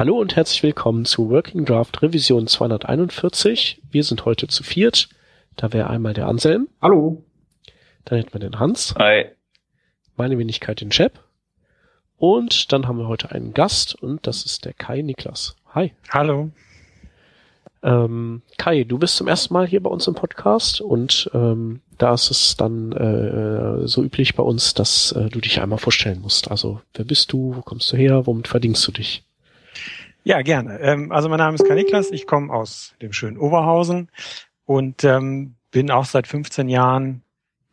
Hallo und herzlich willkommen zu Working Draft Revision 241. Wir sind heute zu viert. Da wäre einmal der Anselm. Hallo. Dann hätten wir den Hans. Hi. Meine Wenigkeit den Chef. Und dann haben wir heute einen Gast und das ist der Kai Niklas. Hi. Hallo. Ähm, Kai, du bist zum ersten Mal hier bei uns im Podcast und ähm, da ist es dann äh, so üblich bei uns, dass äh, du dich einmal vorstellen musst. Also wer bist du, wo kommst du her, womit verdienst du dich? Ja, gerne. Ähm, also mein Name ist Kai Niklas, ich komme aus dem schönen Oberhausen und ähm, bin auch seit 15 Jahren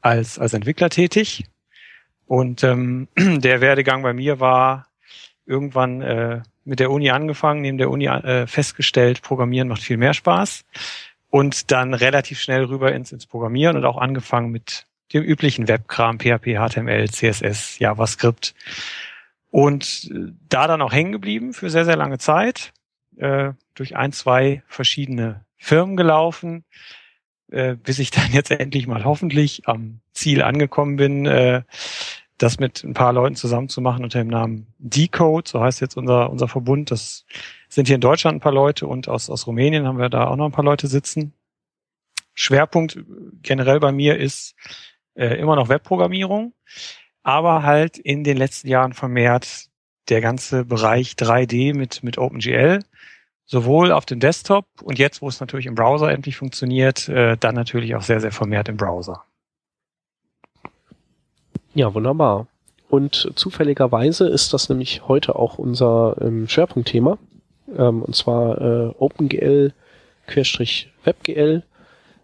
als, als Entwickler tätig. Und ähm, der Werdegang bei mir war irgendwann äh, mit der Uni angefangen, neben der Uni äh, festgestellt, Programmieren macht viel mehr Spaß. Und dann relativ schnell rüber ins, ins Programmieren und auch angefangen mit dem üblichen Webkram, PHP, HTML, CSS, JavaScript. Und äh, da dann auch hängen geblieben für sehr, sehr lange Zeit, äh, durch ein, zwei verschiedene Firmen gelaufen, äh, bis ich dann jetzt endlich mal hoffentlich am Ziel angekommen bin, äh, das mit ein paar Leuten zusammenzumachen unter dem Namen Decode, so heißt jetzt unser, unser Verbund. Das sind hier in Deutschland ein paar Leute und aus, aus Rumänien haben wir da auch noch ein paar Leute sitzen. Schwerpunkt generell bei mir ist äh, immer noch Webprogrammierung, aber halt in den letzten Jahren vermehrt der ganze Bereich 3D mit, mit OpenGL, sowohl auf dem Desktop und jetzt, wo es natürlich im Browser endlich funktioniert, äh, dann natürlich auch sehr, sehr vermehrt im Browser. Ja, wunderbar. Und zufälligerweise ist das nämlich heute auch unser ähm, Schwerpunktthema. Ähm, und zwar äh, OpenGL WebGL.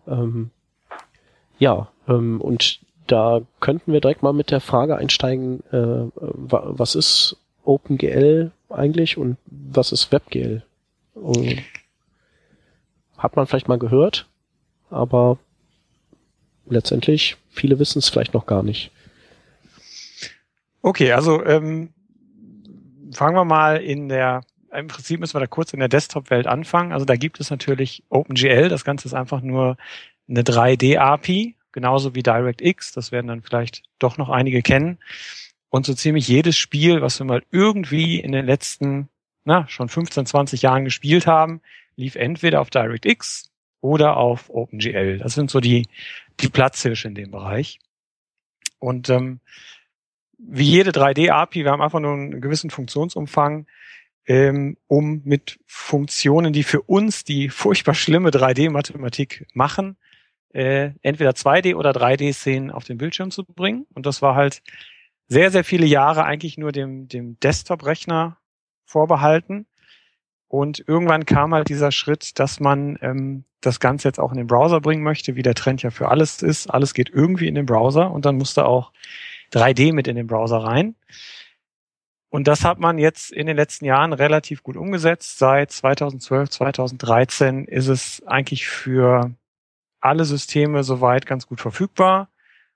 Ähm, ja, ähm, und da könnten wir direkt mal mit der Frage einsteigen, äh, was ist OpenGL eigentlich und was ist WebGL? Und hat man vielleicht mal gehört, aber letztendlich viele wissen es vielleicht noch gar nicht. Okay, also ähm, fangen wir mal in der, im Prinzip müssen wir da kurz in der Desktop-Welt anfangen. Also da gibt es natürlich OpenGL, das Ganze ist einfach nur eine 3D-API, genauso wie DirectX, das werden dann vielleicht doch noch einige kennen. Und so ziemlich jedes Spiel, was wir mal irgendwie in den letzten, na, schon 15, 20 Jahren gespielt haben, lief entweder auf DirectX oder auf OpenGL. Das sind so die, die Platzhirsche in dem Bereich. Und ähm, wie jede 3D-API, wir haben einfach nur einen gewissen Funktionsumfang, ähm, um mit Funktionen, die für uns die furchtbar schlimme 3D-Mathematik machen, äh, entweder 2D oder 3D-Szenen auf den Bildschirm zu bringen. Und das war halt sehr, sehr viele Jahre eigentlich nur dem, dem Desktop-Rechner vorbehalten. Und irgendwann kam halt dieser Schritt, dass man ähm, das Ganze jetzt auch in den Browser bringen möchte, wie der Trend ja für alles ist. Alles geht irgendwie in den Browser und dann musste auch 3D mit in den Browser rein. Und das hat man jetzt in den letzten Jahren relativ gut umgesetzt. Seit 2012, 2013 ist es eigentlich für alle Systeme soweit ganz gut verfügbar.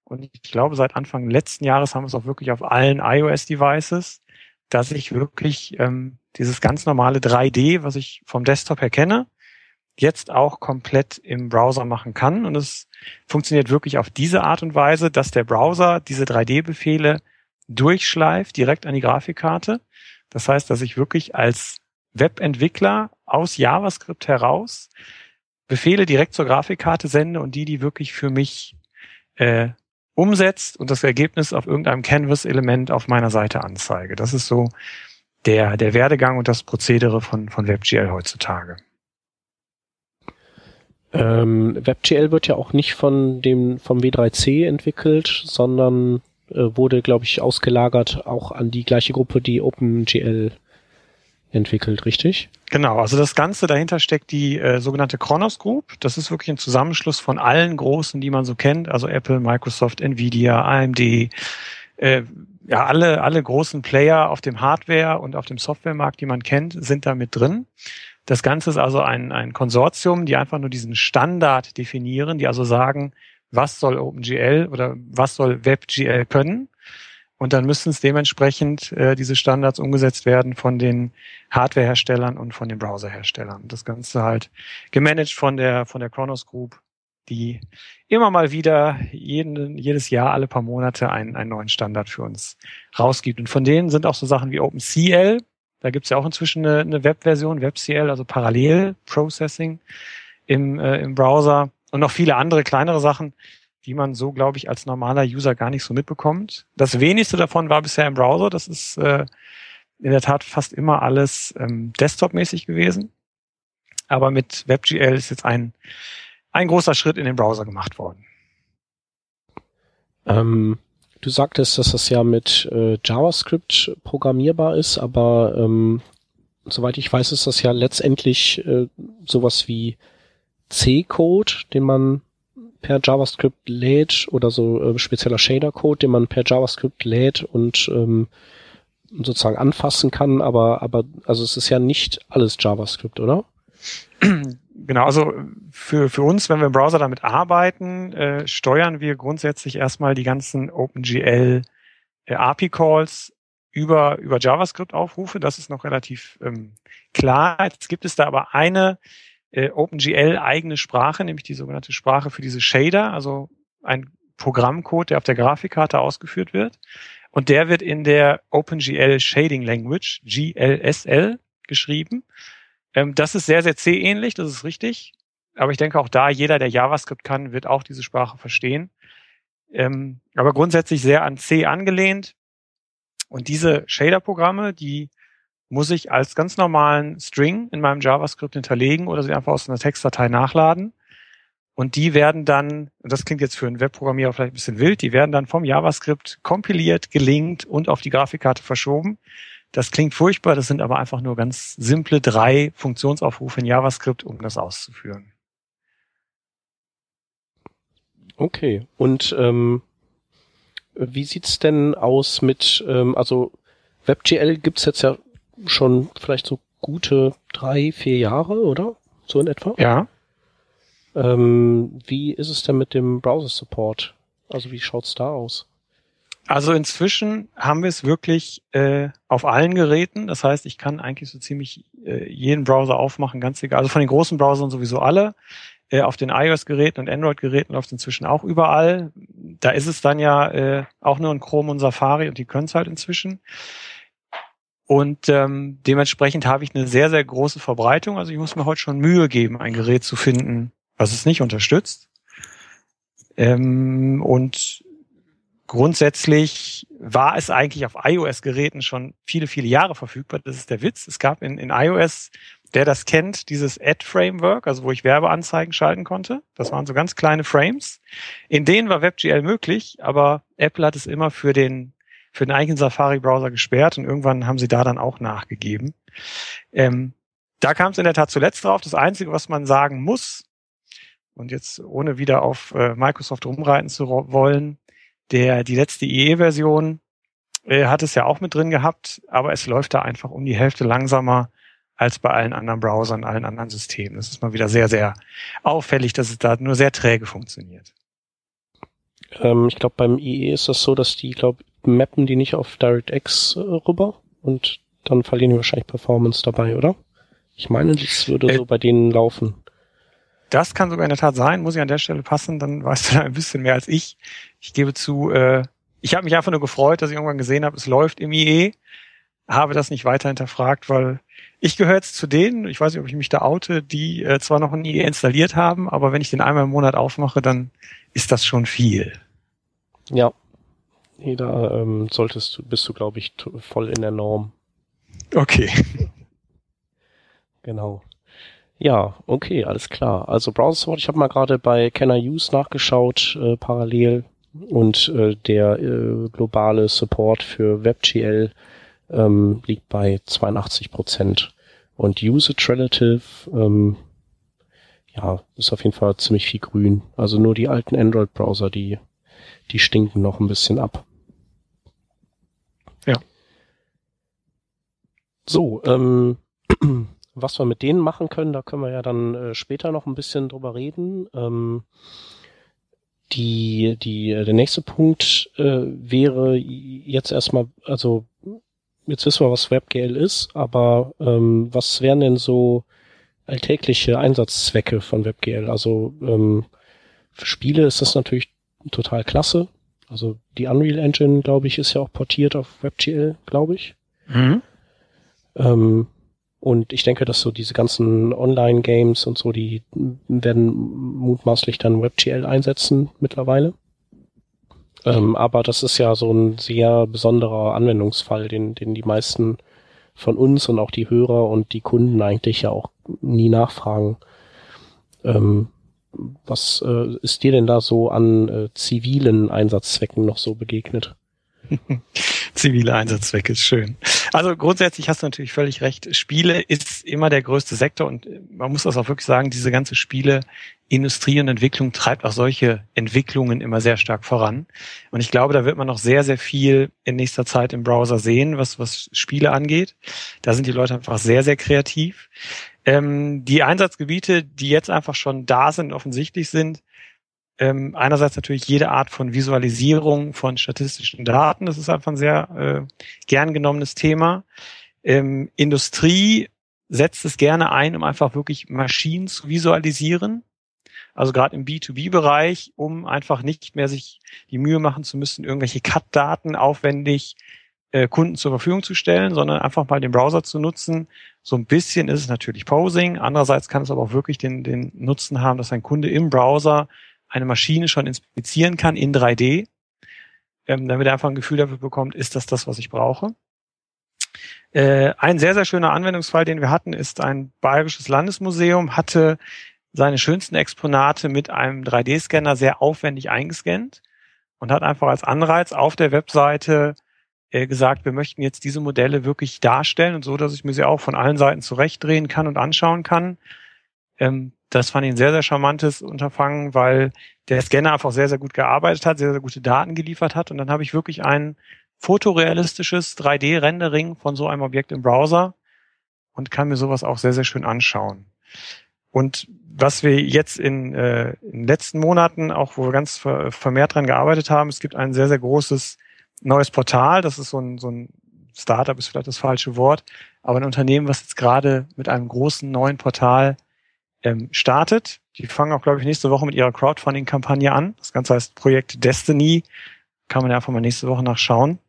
Und ich glaube, seit Anfang letzten Jahres haben wir es auch wirklich auf allen iOS-Devices, dass ich wirklich ähm, dieses ganz normale 3D, was ich vom Desktop her kenne, jetzt auch komplett im Browser machen kann. Und es funktioniert wirklich auf diese Art und Weise, dass der Browser diese 3D-Befehle durchschleift direkt an die Grafikkarte. Das heißt, dass ich wirklich als Webentwickler aus JavaScript heraus Befehle direkt zur Grafikkarte sende und die, die wirklich für mich äh, umsetzt und das Ergebnis auf irgendeinem Canvas-Element auf meiner Seite anzeige. Das ist so der, der Werdegang und das Prozedere von, von WebGL heutzutage. Ähm, WebGL wird ja auch nicht von dem vom W3C entwickelt, sondern äh, wurde, glaube ich, ausgelagert auch an die gleiche Gruppe, die OpenGL entwickelt, richtig? Genau, also das Ganze dahinter steckt die äh, sogenannte Kronos Group. Das ist wirklich ein Zusammenschluss von allen großen, die man so kennt, also Apple, Microsoft, Nvidia, AMD, äh, ja, alle, alle großen Player auf dem Hardware- und auf dem Softwaremarkt, die man kennt, sind da mit drin. Das Ganze ist also ein, ein Konsortium, die einfach nur diesen Standard definieren, die also sagen, was soll OpenGL oder was soll WebGL können. Und dann müssen es dementsprechend äh, diese Standards umgesetzt werden von den Hardwareherstellern und von den Browserherstellern. Das Ganze halt gemanagt von der von der Kronos Group, die immer mal wieder jeden, jedes Jahr alle paar Monate einen, einen neuen Standard für uns rausgibt. Und von denen sind auch so Sachen wie OpenCL, Da gibt's ja auch inzwischen eine, eine Webversion, WebCL, also Parallel Processing im, äh, im Browser und noch viele andere kleinere Sachen, die man so, glaube ich, als normaler User gar nicht so mitbekommt. Das wenigste davon war bisher im Browser. Das ist äh, in der Tat fast immer alles ähm, Desktop-mäßig gewesen. Aber mit WebGL ist jetzt ein, ein großer Schritt in den Browser gemacht worden. Ähm, du sagtest, dass das ja mit äh, JavaScript programmierbar ist, aber ähm, soweit ich weiß, ist das ja letztendlich äh, sowas wie C-Code, den man per JavaScript lädt oder so äh, spezieller Shader-Code, den man per JavaScript lädt und ähm, sozusagen anfassen kann, aber aber also es ist ja nicht alles JavaScript, oder? Genau, also für, für uns, wenn wir im Browser damit arbeiten, äh, steuern wir grundsätzlich erstmal die ganzen OpenGL äh, API-Calls über, über JavaScript-Aufrufe. Das ist noch relativ ähm, klar. Jetzt gibt es da aber eine äh, OpenGL eigene Sprache, nämlich die sogenannte Sprache für diese Shader, also ein Programmcode, der auf der Grafikkarte ausgeführt wird. Und der wird in der OpenGL Shading Language, GLSL, geschrieben. Ähm, das ist sehr, sehr C-ähnlich, das ist richtig. Aber ich denke auch da, jeder, der JavaScript kann, wird auch diese Sprache verstehen. Ähm, aber grundsätzlich sehr an C angelehnt. Und diese Shader-Programme, die muss ich als ganz normalen String in meinem JavaScript hinterlegen oder sie einfach aus einer Textdatei nachladen. Und die werden dann, das klingt jetzt für einen Webprogrammierer vielleicht ein bisschen wild, die werden dann vom JavaScript kompiliert, gelinkt und auf die Grafikkarte verschoben. Das klingt furchtbar, das sind aber einfach nur ganz simple drei Funktionsaufrufe in JavaScript, um das auszuführen. Okay, und ähm, wie sieht's denn aus mit, ähm, also WebGL gibt's jetzt ja schon vielleicht so gute drei, vier Jahre, oder? So in etwa? Ja. Ähm, wie ist es denn mit dem Browser-Support? Also wie schaut's da aus? Also inzwischen haben wir es wirklich äh, auf allen Geräten. Das heißt, ich kann eigentlich so ziemlich äh, jeden Browser aufmachen, ganz egal. Also von den großen Browsern sowieso alle. Äh, auf den iOS-Geräten und Android-Geräten läuft es inzwischen auch überall. Da ist es dann ja äh, auch nur ein Chrome und Safari und die können es halt inzwischen. Und ähm, dementsprechend habe ich eine sehr, sehr große Verbreitung. Also ich muss mir heute schon Mühe geben, ein Gerät zu finden, was es nicht unterstützt. Ähm, und grundsätzlich war es eigentlich auf iOS-Geräten schon viele, viele Jahre verfügbar. Das ist der Witz. Es gab in, in iOS, der das kennt, dieses Ad-Framework, also wo ich Werbeanzeigen schalten konnte. Das waren so ganz kleine Frames. In denen war WebGL möglich, aber Apple hat es immer für den, für den eigenen Safari-Browser gesperrt und irgendwann haben sie da dann auch nachgegeben. Ähm, da kam es in der Tat zuletzt drauf. Das Einzige, was man sagen muss, und jetzt ohne wieder auf äh, Microsoft rumreiten zu wollen, der, die letzte IE-Version äh, hat es ja auch mit drin gehabt, aber es läuft da einfach um die Hälfte langsamer als bei allen anderen Browsern, allen anderen Systemen. Das ist mal wieder sehr, sehr auffällig, dass es da nur sehr träge funktioniert. Ähm, ich glaube, beim IE ist das so, dass die, glaube mappen die nicht auf DirectX äh, rüber und dann verlieren die wahrscheinlich Performance dabei, oder? Ich meine, das würde äh, so bei denen laufen. Das kann sogar in der Tat sein, muss ich an der Stelle passen, dann weißt du da ein bisschen mehr als ich. Ich gebe zu, äh, ich habe mich einfach nur gefreut, dass ich irgendwann gesehen habe, es läuft im IE, habe das nicht weiter hinterfragt, weil ich gehöre jetzt zu denen, ich weiß nicht, ob ich mich da oute, die äh, zwar noch ein IE installiert haben, aber wenn ich den einmal im Monat aufmache, dann ist das schon viel. Ja. Nee, da ähm, solltest du, bist du, glaube ich, voll in der Norm. Okay. Genau. Ja, okay, alles klar. Also Browser Support, ich habe mal gerade bei Can I Use nachgeschaut, äh, parallel. Und äh, der äh, globale Support für WebGL ähm, liegt bei 82 Prozent. Und Usage Relative, ähm, ja, ist auf jeden Fall ziemlich viel grün. Also nur die alten Android-Browser, die, die stinken noch ein bisschen ab. Ja. So, ähm, was wir mit denen machen können, da können wir ja dann äh, später noch ein bisschen drüber reden. Ähm, die, die, der nächste Punkt äh, wäre jetzt erstmal, also jetzt wissen wir, was WebGL ist, aber ähm, was wären denn so alltägliche Einsatzzwecke von WebGL? Also ähm, für Spiele ist das natürlich total klasse. Also die Unreal Engine, glaube ich, ist ja auch portiert auf WebGL, glaube ich. Mhm. Ähm, und ich denke, dass so diese ganzen Online-Games und so, die werden mutmaßlich dann WebGL einsetzen mittlerweile. Ähm, aber das ist ja so ein sehr besonderer Anwendungsfall, den, den die meisten von uns und auch die Hörer und die Kunden eigentlich ja auch nie nachfragen. Ähm, was äh, ist dir denn da so an äh, zivilen Einsatzzwecken noch so begegnet? Zivile Einsatzzwecke ist schön. Also grundsätzlich hast du natürlich völlig recht. Spiele ist immer der größte Sektor und man muss das auch wirklich sagen, diese ganze Spieleindustrie und Entwicklung treibt auch solche Entwicklungen immer sehr stark voran. Und ich glaube, da wird man noch sehr, sehr viel in nächster Zeit im Browser sehen, was, was Spiele angeht. Da sind die Leute einfach sehr, sehr kreativ. Ähm, die Einsatzgebiete, die jetzt einfach schon da sind, offensichtlich sind, ähm, einerseits natürlich jede Art von Visualisierung von statistischen Daten. Das ist einfach ein sehr äh, gern genommenes Thema. Ähm, Industrie setzt es gerne ein, um einfach wirklich Maschinen zu visualisieren. Also gerade im B2B-Bereich, um einfach nicht mehr sich die Mühe machen zu müssen, irgendwelche CAD-Daten aufwendig äh, Kunden zur Verfügung zu stellen, sondern einfach mal den Browser zu nutzen. So ein bisschen ist es natürlich Posing. Andererseits kann es aber auch wirklich den, den Nutzen haben, dass ein Kunde im Browser eine Maschine schon inspizieren kann in 3D, ähm, damit er einfach ein Gefühl dafür bekommt, ist das das, was ich brauche. Äh, ein sehr, sehr schöner Anwendungsfall, den wir hatten, ist ein bayerisches Landesmuseum, hatte seine schönsten Exponate mit einem 3D-Scanner sehr aufwendig eingescannt und hat einfach als Anreiz auf der Webseite äh, gesagt, wir möchten jetzt diese Modelle wirklich darstellen und so, dass ich mir sie auch von allen Seiten zurechtdrehen kann und anschauen kann. Ähm, das fand ich ein sehr, sehr charmantes Unterfangen, weil der Scanner einfach sehr, sehr gut gearbeitet hat, sehr, sehr gute Daten geliefert hat. Und dann habe ich wirklich ein fotorealistisches 3D-Rendering von so einem Objekt im Browser und kann mir sowas auch sehr, sehr schön anschauen. Und was wir jetzt in, äh, in den letzten Monaten, auch wo wir ganz vermehrt dran gearbeitet haben, es gibt ein sehr, sehr großes neues Portal. Das ist so ein, so ein Startup, ist vielleicht das falsche Wort, aber ein Unternehmen, was jetzt gerade mit einem großen neuen Portal ähm, startet. Die fangen auch, glaube ich, nächste Woche mit ihrer Crowdfunding-Kampagne an. Das Ganze heißt Projekt Destiny. Kann man ja einfach mal nächste Woche nachschauen.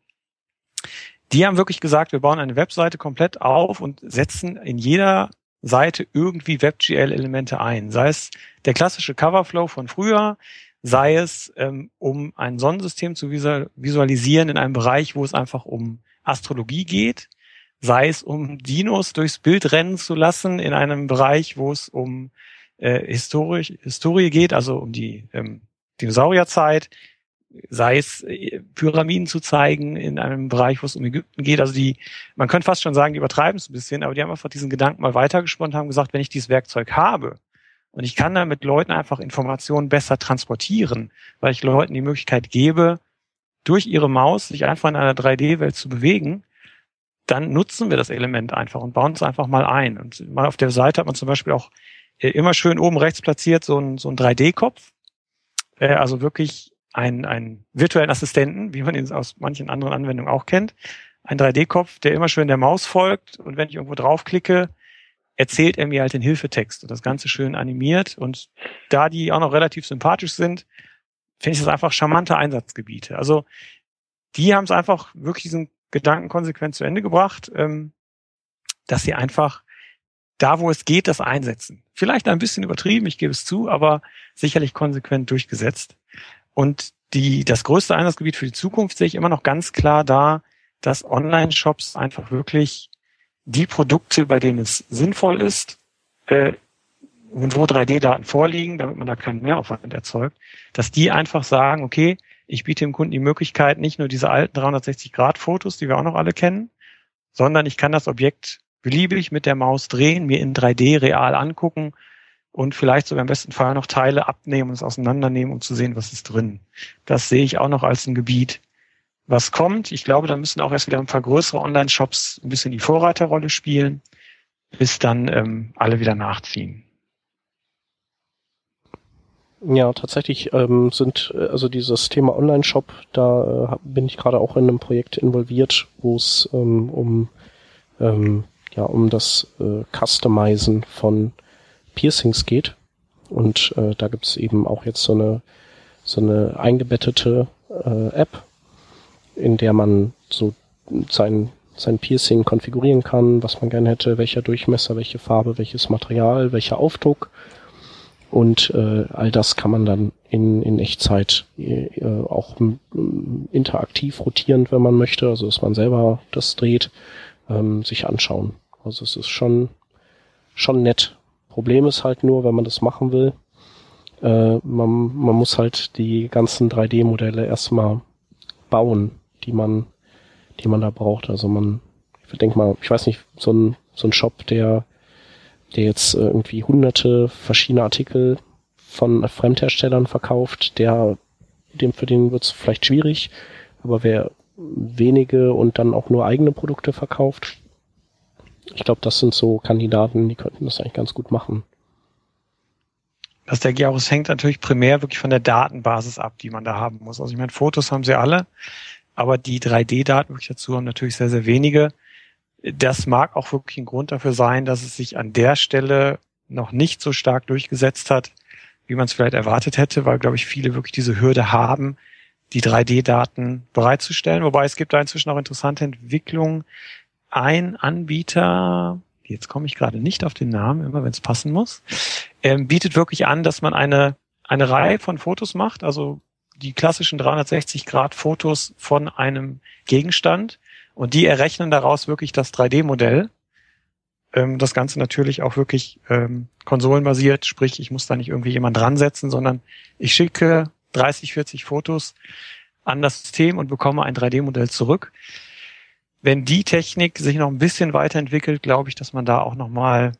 Die haben wirklich gesagt, wir bauen eine Webseite komplett auf und setzen in jeder Seite irgendwie WebGL-Elemente ein. Sei es der klassische Coverflow von früher, sei es, ähm, um ein Sonnensystem zu visualisieren in einem Bereich, wo es einfach um Astrologie geht, sei es um Dinos durchs Bild rennen zu lassen in einem Bereich, wo es um äh, Historie, Historie geht, also um die ähm, Dinosaurierzeit, sei es äh, Pyramiden zu zeigen in einem Bereich, wo es um Ägypten geht. Also die, man könnte fast schon sagen, die übertreiben es ein bisschen, aber die haben einfach diesen Gedanken mal weitergesponnen, haben gesagt, wenn ich dieses Werkzeug habe und ich kann damit Leuten einfach Informationen besser transportieren, weil ich Leuten die Möglichkeit gebe, durch ihre Maus sich einfach in einer 3D-Welt zu bewegen, dann nutzen wir das Element einfach und bauen es einfach mal ein. Und mal auf der Seite hat man zum Beispiel auch äh, immer schön oben rechts platziert so ein, so ein 3D-Kopf. Äh, also wirklich ein, ein virtuellen Assistenten, wie man ihn aus manchen anderen Anwendungen auch kennt. Ein 3D-Kopf, der immer schön der Maus folgt und wenn ich irgendwo draufklicke, erzählt er mir halt den Hilfetext und das Ganze schön animiert. Und da die auch noch relativ sympathisch sind, finde ich das einfach charmante Einsatzgebiete. Also die haben es einfach wirklich diesen Gedanken konsequent zu Ende gebracht, ähm, dass sie einfach da, wo es geht, das einsetzen. Vielleicht ein bisschen übertrieben, ich gebe es zu, aber sicherlich konsequent durchgesetzt. Und die, das größte Einsatzgebiet für die Zukunft sehe ich immer noch ganz klar da, dass Online-Shops einfach wirklich die Produkte, bei denen es sinnvoll ist, äh, und wo 3D-Daten vorliegen, damit man da keinen Mehraufwand erzeugt, dass die einfach sagen, okay, ich biete dem Kunden die Möglichkeit, nicht nur diese alten 360-Grad-Fotos, die wir auch noch alle kennen, sondern ich kann das Objekt beliebig mit der Maus drehen, mir in 3D real angucken und vielleicht sogar im besten Fall noch Teile abnehmen und es auseinandernehmen, um zu sehen, was ist drin. Das sehe ich auch noch als ein Gebiet, was kommt. Ich glaube, da müssen auch erst wieder ein paar größere Online-Shops ein bisschen die Vorreiterrolle spielen, bis dann ähm, alle wieder nachziehen. Ja, tatsächlich ähm, sind äh, also dieses Thema Online-Shop, da äh, bin ich gerade auch in einem Projekt involviert, wo es ähm, um ähm, ja um das äh, Customizen von Piercings geht. Und äh, da gibt's eben auch jetzt so eine so eine eingebettete äh, App, in der man so sein sein Piercing konfigurieren kann, was man gerne hätte, welcher Durchmesser, welche Farbe, welches Material, welcher Aufdruck. Und äh, all das kann man dann in, in Echtzeit äh, auch interaktiv rotierend, wenn man möchte, also dass man selber das dreht, ähm, sich anschauen. Also es ist schon, schon nett. Problem ist halt nur, wenn man das machen will, äh, man, man muss halt die ganzen 3D-Modelle erstmal bauen, die man, die man da braucht. Also man, ich denke mal, ich weiß nicht, so ein, so ein Shop, der, der jetzt irgendwie hunderte verschiedene Artikel von Fremdherstellern verkauft, der, dem, für den wird es vielleicht schwierig, aber wer wenige und dann auch nur eigene Produkte verkauft, ich glaube, das sind so Kandidaten, die könnten das eigentlich ganz gut machen. Das auch, es hängt natürlich primär wirklich von der Datenbasis ab, die man da haben muss. Also ich meine, Fotos haben sie alle, aber die 3D-Daten wirklich dazu haben natürlich sehr, sehr wenige. Das mag auch wirklich ein Grund dafür sein, dass es sich an der Stelle noch nicht so stark durchgesetzt hat, wie man es vielleicht erwartet hätte, weil, glaube ich, viele wirklich diese Hürde haben, die 3D-Daten bereitzustellen. Wobei es gibt da inzwischen auch interessante Entwicklungen. Ein Anbieter, jetzt komme ich gerade nicht auf den Namen, immer wenn es passen muss, ähm, bietet wirklich an, dass man eine, eine Reihe von Fotos macht, also die klassischen 360 Grad Fotos von einem Gegenstand und die errechnen daraus wirklich das 3D-Modell. Ähm, das Ganze natürlich auch wirklich ähm, konsolenbasiert, sprich, ich muss da nicht irgendwie jemand dran setzen, sondern ich schicke 30, 40 Fotos an das System und bekomme ein 3D-Modell zurück. Wenn die Technik sich noch ein bisschen weiterentwickelt, glaube ich, dass man da auch nochmal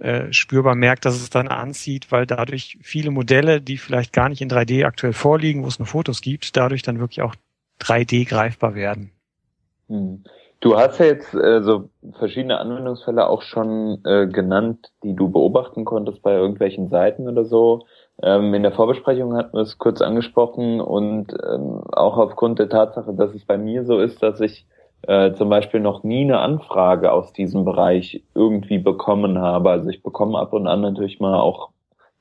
äh, spürbar merkt, dass es dann anzieht, weil dadurch viele Modelle, die vielleicht gar nicht in 3D aktuell vorliegen, wo es nur Fotos gibt, dadurch dann wirklich auch 3D greifbar werden. Hm. Du hast ja jetzt äh, so verschiedene Anwendungsfälle auch schon äh, genannt, die du beobachten konntest bei irgendwelchen Seiten oder so. Ähm, in der Vorbesprechung hatten wir es kurz angesprochen und ähm, auch aufgrund der Tatsache, dass es bei mir so ist, dass ich äh, zum Beispiel noch nie eine Anfrage aus diesem Bereich irgendwie bekommen habe. Also ich bekomme ab und an natürlich mal auch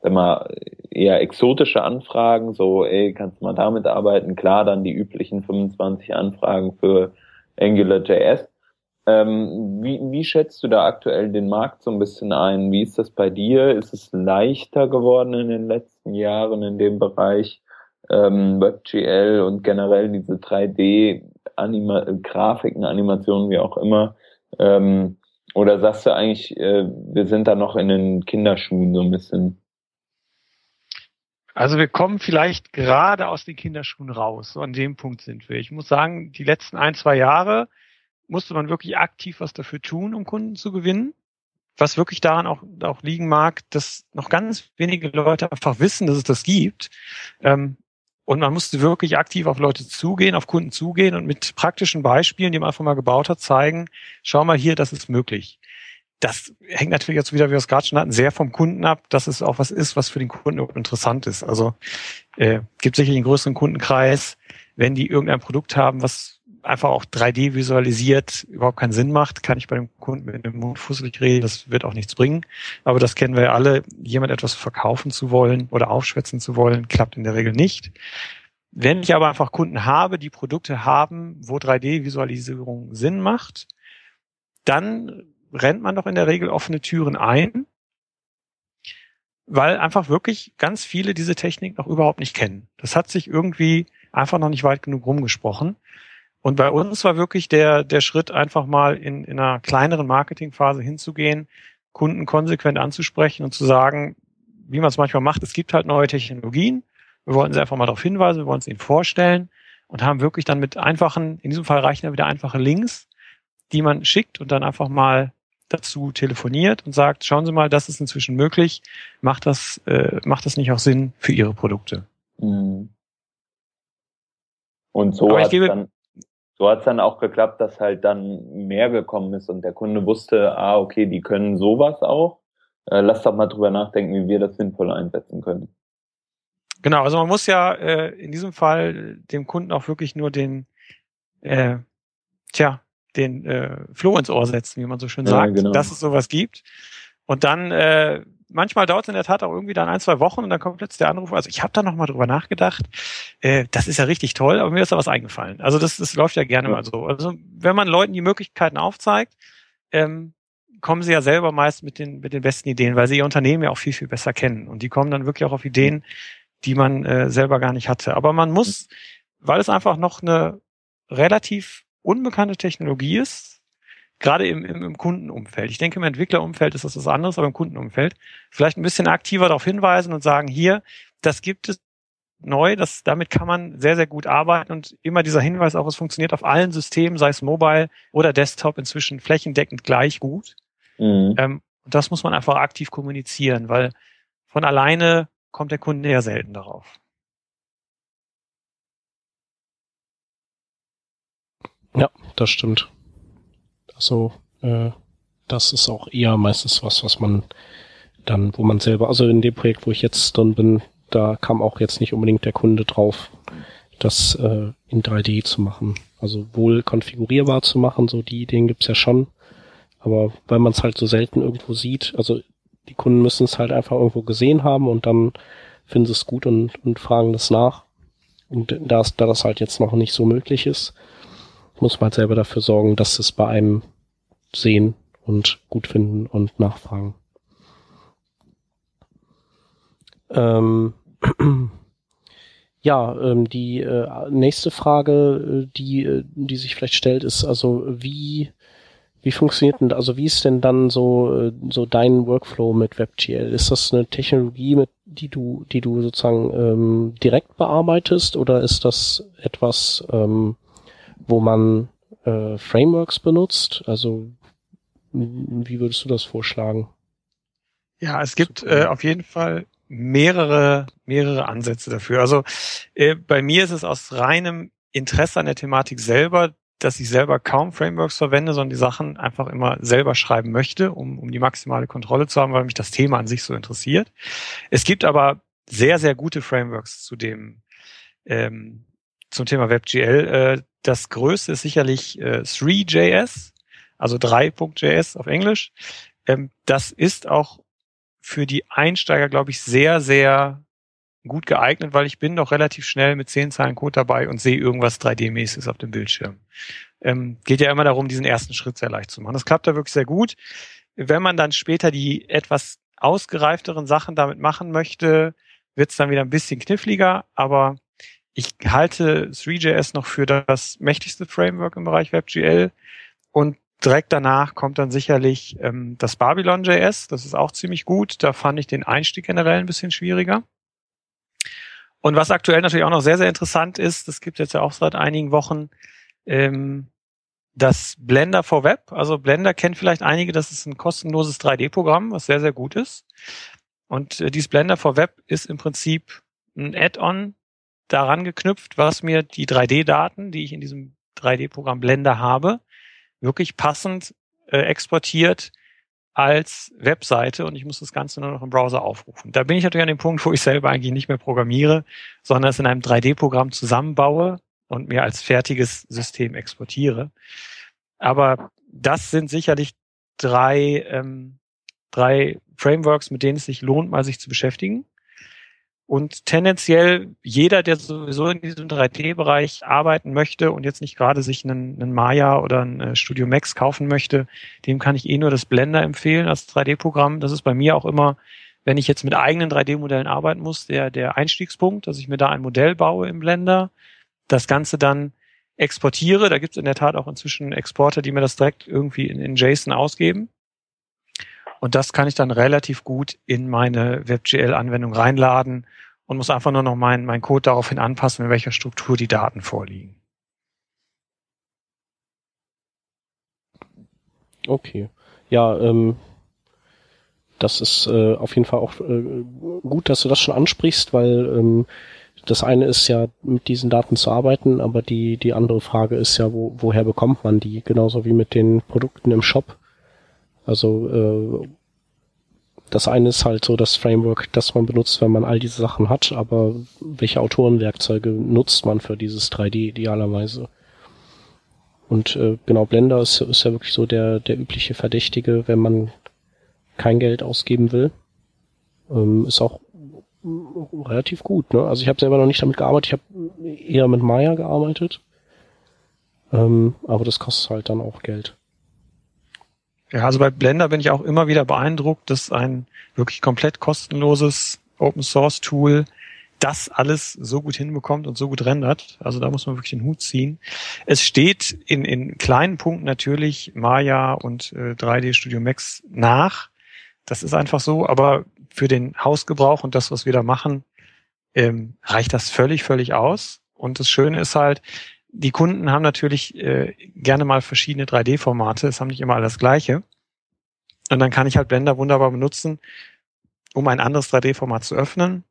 sag mal, eher exotische Anfragen, so, ey, kannst du mal damit arbeiten? Klar, dann die üblichen 25 Anfragen für AngularJS. Ähm, wie, wie schätzt du da aktuell den Markt so ein bisschen ein? Wie ist das bei dir? Ist es leichter geworden in den letzten Jahren in dem Bereich ähm, WebGL und generell diese 3D Anima Grafiken, Animationen, wie auch immer? Ähm, oder sagst du eigentlich, äh, wir sind da noch in den Kinderschuhen so ein bisschen? Also wir kommen vielleicht gerade aus den Kinderschuhen raus. So an dem Punkt sind wir. Ich muss sagen, die letzten ein, zwei Jahre musste man wirklich aktiv was dafür tun, um Kunden zu gewinnen. Was wirklich daran auch, auch liegen mag, dass noch ganz wenige Leute einfach wissen, dass es das gibt. Ähm, und man musste wirklich aktiv auf Leute zugehen, auf Kunden zugehen und mit praktischen Beispielen, die man einfach mal gebaut hat, zeigen, schau mal hier, das ist möglich das hängt natürlich jetzt wieder, wie wir es gerade schon hatten, sehr vom Kunden ab, dass es auch was ist, was für den Kunden interessant ist. Also äh, gibt sicherlich einen größeren Kundenkreis, wenn die irgendein Produkt haben, was einfach auch 3D visualisiert, überhaupt keinen Sinn macht, kann ich bei dem Kunden mit dem Mund fusselig reden, das wird auch nichts bringen. Aber das kennen wir ja alle, jemand etwas verkaufen zu wollen oder aufschwätzen zu wollen, klappt in der Regel nicht. Wenn ich aber einfach Kunden habe, die Produkte haben, wo 3D-Visualisierung Sinn macht, dann rennt man doch in der Regel offene Türen ein, weil einfach wirklich ganz viele diese Technik noch überhaupt nicht kennen. Das hat sich irgendwie einfach noch nicht weit genug rumgesprochen. Und bei uns war wirklich der, der Schritt, einfach mal in, in einer kleineren Marketingphase hinzugehen, Kunden konsequent anzusprechen und zu sagen, wie man es manchmal macht, es gibt halt neue Technologien. Wir wollten sie einfach mal darauf hinweisen, wir wollen es ihnen vorstellen und haben wirklich dann mit einfachen, in diesem Fall reichen ja wieder einfache Links, die man schickt und dann einfach mal dazu telefoniert und sagt, schauen Sie mal, das ist inzwischen möglich, macht das, äh, macht das nicht auch Sinn für Ihre Produkte? Mhm. Und so hat dann, so hat's dann auch geklappt, dass halt dann mehr gekommen ist und der Kunde wusste, ah, okay, die können sowas auch. Äh, lass doch mal drüber nachdenken, wie wir das sinnvoll einsetzen können. Genau, also man muss ja äh, in diesem Fall dem Kunden auch wirklich nur den, äh, tja, den äh, Floh ins Ohr setzen, wie man so schön sagt, ja, genau. dass es sowas gibt. Und dann äh, manchmal dauert es in der Tat auch irgendwie dann ein, zwei Wochen und dann kommt plötzlich der Anruf. Also ich habe da noch mal drüber nachgedacht. Äh, das ist ja richtig toll, aber mir ist da was eingefallen. Also das, das läuft ja gerne ja. mal so. Also wenn man Leuten die Möglichkeiten aufzeigt, ähm, kommen sie ja selber meist mit den, mit den besten Ideen, weil sie ihr Unternehmen ja auch viel, viel besser kennen. Und die kommen dann wirklich auch auf Ideen, die man äh, selber gar nicht hatte. Aber man muss, weil es einfach noch eine relativ unbekannte Technologie ist, gerade im, im, im Kundenumfeld. Ich denke, im Entwicklerumfeld ist das was anderes, aber im Kundenumfeld vielleicht ein bisschen aktiver darauf hinweisen und sagen, hier, das gibt es neu, das, damit kann man sehr, sehr gut arbeiten und immer dieser Hinweis auch, es funktioniert auf allen Systemen, sei es Mobile oder Desktop, inzwischen flächendeckend gleich gut. Mhm. Ähm, das muss man einfach aktiv kommunizieren, weil von alleine kommt der Kunde ja selten darauf. Ja, das stimmt. Also, äh, das ist auch eher meistens was, was man dann, wo man selber, also in dem Projekt, wo ich jetzt drin bin, da kam auch jetzt nicht unbedingt der Kunde drauf, das äh, in 3D zu machen. Also wohl konfigurierbar zu machen, so die Ideen gibt's ja schon. Aber weil man es halt so selten irgendwo sieht, also die Kunden müssen es halt einfach irgendwo gesehen haben und dann finden sie es gut und, und fragen das nach. Und da, da das halt jetzt noch nicht so möglich ist, muss man halt selber dafür sorgen, dass es bei einem sehen und gut finden und nachfragen. Ähm, ja, ähm, die äh, nächste Frage, äh, die, äh, die sich vielleicht stellt, ist also, wie, wie funktioniert denn, also wie ist denn dann so, äh, so dein Workflow mit WebGL? Ist das eine Technologie, mit, die du, die du sozusagen ähm, direkt bearbeitest oder ist das etwas, ähm, wo man äh, Frameworks benutzt? Also wie würdest du das vorschlagen? Ja, es gibt äh, auf jeden Fall mehrere, mehrere Ansätze dafür. Also äh, bei mir ist es aus reinem Interesse an der Thematik selber, dass ich selber kaum Frameworks verwende, sondern die Sachen einfach immer selber schreiben möchte, um, um die maximale Kontrolle zu haben, weil mich das Thema an sich so interessiert. Es gibt aber sehr, sehr gute Frameworks zu dem ähm, zum Thema WebGL. Äh, das größte ist sicherlich äh, 3JS, also 3.js auf Englisch. Ähm, das ist auch für die Einsteiger, glaube ich, sehr, sehr gut geeignet, weil ich bin doch relativ schnell mit zehn Zeilen Code dabei und sehe irgendwas 3D-mäßiges auf dem Bildschirm. Ähm, geht ja immer darum, diesen ersten Schritt sehr leicht zu machen. Das klappt da wirklich sehr gut. Wenn man dann später die etwas ausgereifteren Sachen damit machen möchte, wird es dann wieder ein bisschen kniffliger, aber ich halte 3JS noch für das mächtigste Framework im Bereich WebGL und direkt danach kommt dann sicherlich ähm, das Babylon.js. Das ist auch ziemlich gut. Da fand ich den Einstieg generell ein bisschen schwieriger. Und was aktuell natürlich auch noch sehr, sehr interessant ist, das gibt jetzt ja auch seit einigen Wochen, ähm, das Blender for Web. Also Blender kennt vielleicht einige, das ist ein kostenloses 3D-Programm, was sehr, sehr gut ist. Und äh, dieses Blender for Web ist im Prinzip ein Add-on daran geknüpft, was mir die 3D-Daten, die ich in diesem 3D-Programm Blender habe, wirklich passend äh, exportiert als Webseite und ich muss das Ganze nur noch im Browser aufrufen. Da bin ich natürlich an dem Punkt, wo ich selber eigentlich nicht mehr programmiere, sondern es in einem 3D-Programm zusammenbaue und mir als fertiges System exportiere. Aber das sind sicherlich drei, ähm, drei Frameworks, mit denen es sich lohnt, mal sich zu beschäftigen. Und tendenziell jeder, der sowieso in diesem 3D-Bereich arbeiten möchte und jetzt nicht gerade sich einen, einen Maya oder ein äh, Studio Max kaufen möchte, dem kann ich eh nur das Blender empfehlen als 3D-Programm. Das ist bei mir auch immer, wenn ich jetzt mit eigenen 3D-Modellen arbeiten muss, der, der Einstiegspunkt, dass ich mir da ein Modell baue im Blender, das Ganze dann exportiere. Da gibt es in der Tat auch inzwischen Exporter, die mir das direkt irgendwie in, in JSON ausgeben. Und das kann ich dann relativ gut in meine WebGL-Anwendung reinladen und muss einfach nur noch meinen mein Code daraufhin anpassen, in welcher Struktur die Daten vorliegen. Okay. Ja, ähm, das ist äh, auf jeden Fall auch äh, gut, dass du das schon ansprichst, weil ähm, das eine ist ja, mit diesen Daten zu arbeiten, aber die, die andere Frage ist ja, wo, woher bekommt man die? Genauso wie mit den Produkten im Shop. Also äh, das eine ist halt so das Framework, das man benutzt, wenn man all diese Sachen hat, aber welche Autorenwerkzeuge nutzt man für dieses 3D idealerweise? Und äh, genau, Blender ist, ist ja wirklich so der, der übliche Verdächtige, wenn man kein Geld ausgeben will. Ähm, ist auch relativ gut. Ne? Also ich habe selber noch nicht damit gearbeitet, ich habe eher mit Maya gearbeitet. Ähm, aber das kostet halt dann auch Geld. Ja, also bei Blender bin ich auch immer wieder beeindruckt, dass ein wirklich komplett kostenloses Open Source Tool das alles so gut hinbekommt und so gut rendert. Also da muss man wirklich den Hut ziehen. Es steht in, in kleinen Punkten natürlich Maya und äh, 3D Studio Max nach. Das ist einfach so, aber für den Hausgebrauch und das, was wir da machen, ähm, reicht das völlig, völlig aus. Und das Schöne ist halt, die Kunden haben natürlich äh, gerne mal verschiedene 3D-Formate, es haben nicht immer alles gleiche. Und dann kann ich halt Blender wunderbar benutzen, um ein anderes 3D-Format zu öffnen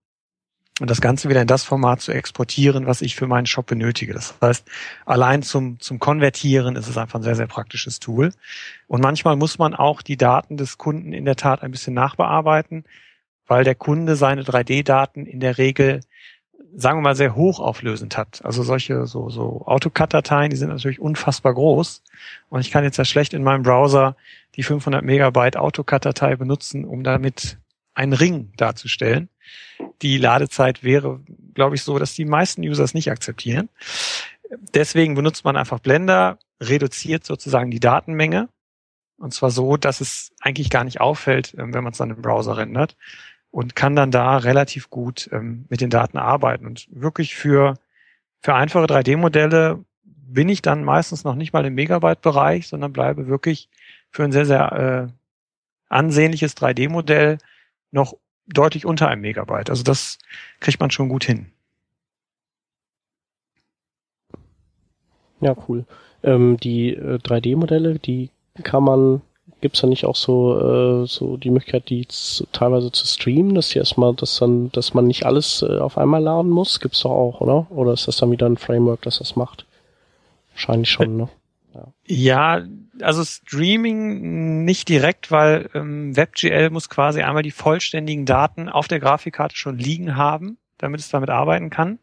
und das Ganze wieder in das Format zu exportieren, was ich für meinen Shop benötige. Das heißt, allein zum, zum Konvertieren ist es einfach ein sehr, sehr praktisches Tool. Und manchmal muss man auch die Daten des Kunden in der Tat ein bisschen nachbearbeiten, weil der Kunde seine 3D-Daten in der Regel, sagen wir mal, sehr hochauflösend hat. Also solche so, so AutoCAD-Dateien, die sind natürlich unfassbar groß. Und ich kann jetzt ja schlecht in meinem Browser die 500 Megabyte AutoCAD-Datei benutzen, um damit einen Ring darzustellen. Die Ladezeit wäre, glaube ich, so, dass die meisten User es nicht akzeptieren. Deswegen benutzt man einfach Blender, reduziert sozusagen die Datenmenge. Und zwar so, dass es eigentlich gar nicht auffällt, ähm, wenn man es dann im Browser rendert. Und kann dann da relativ gut ähm, mit den Daten arbeiten. Und wirklich für, für einfache 3D-Modelle bin ich dann meistens noch nicht mal im Megabyte-Bereich, sondern bleibe wirklich für ein sehr, sehr äh, ansehnliches 3D-Modell noch deutlich unter einem Megabyte. Also das kriegt man schon gut hin. Ja, cool. Ähm, die äh, 3D-Modelle, die kann man, gibt's da nicht auch so, äh, so die Möglichkeit, die zu, teilweise zu streamen, dass die erstmal, dass dann, dass man nicht alles äh, auf einmal laden muss? Gibt's doch auch, oder? Oder ist das dann wieder ein Framework, das das macht? Wahrscheinlich schon, ne? Ja. also Streaming nicht direkt, weil ähm, WebGL muss quasi einmal die vollständigen Daten auf der Grafikkarte schon liegen haben, damit es damit arbeiten kann.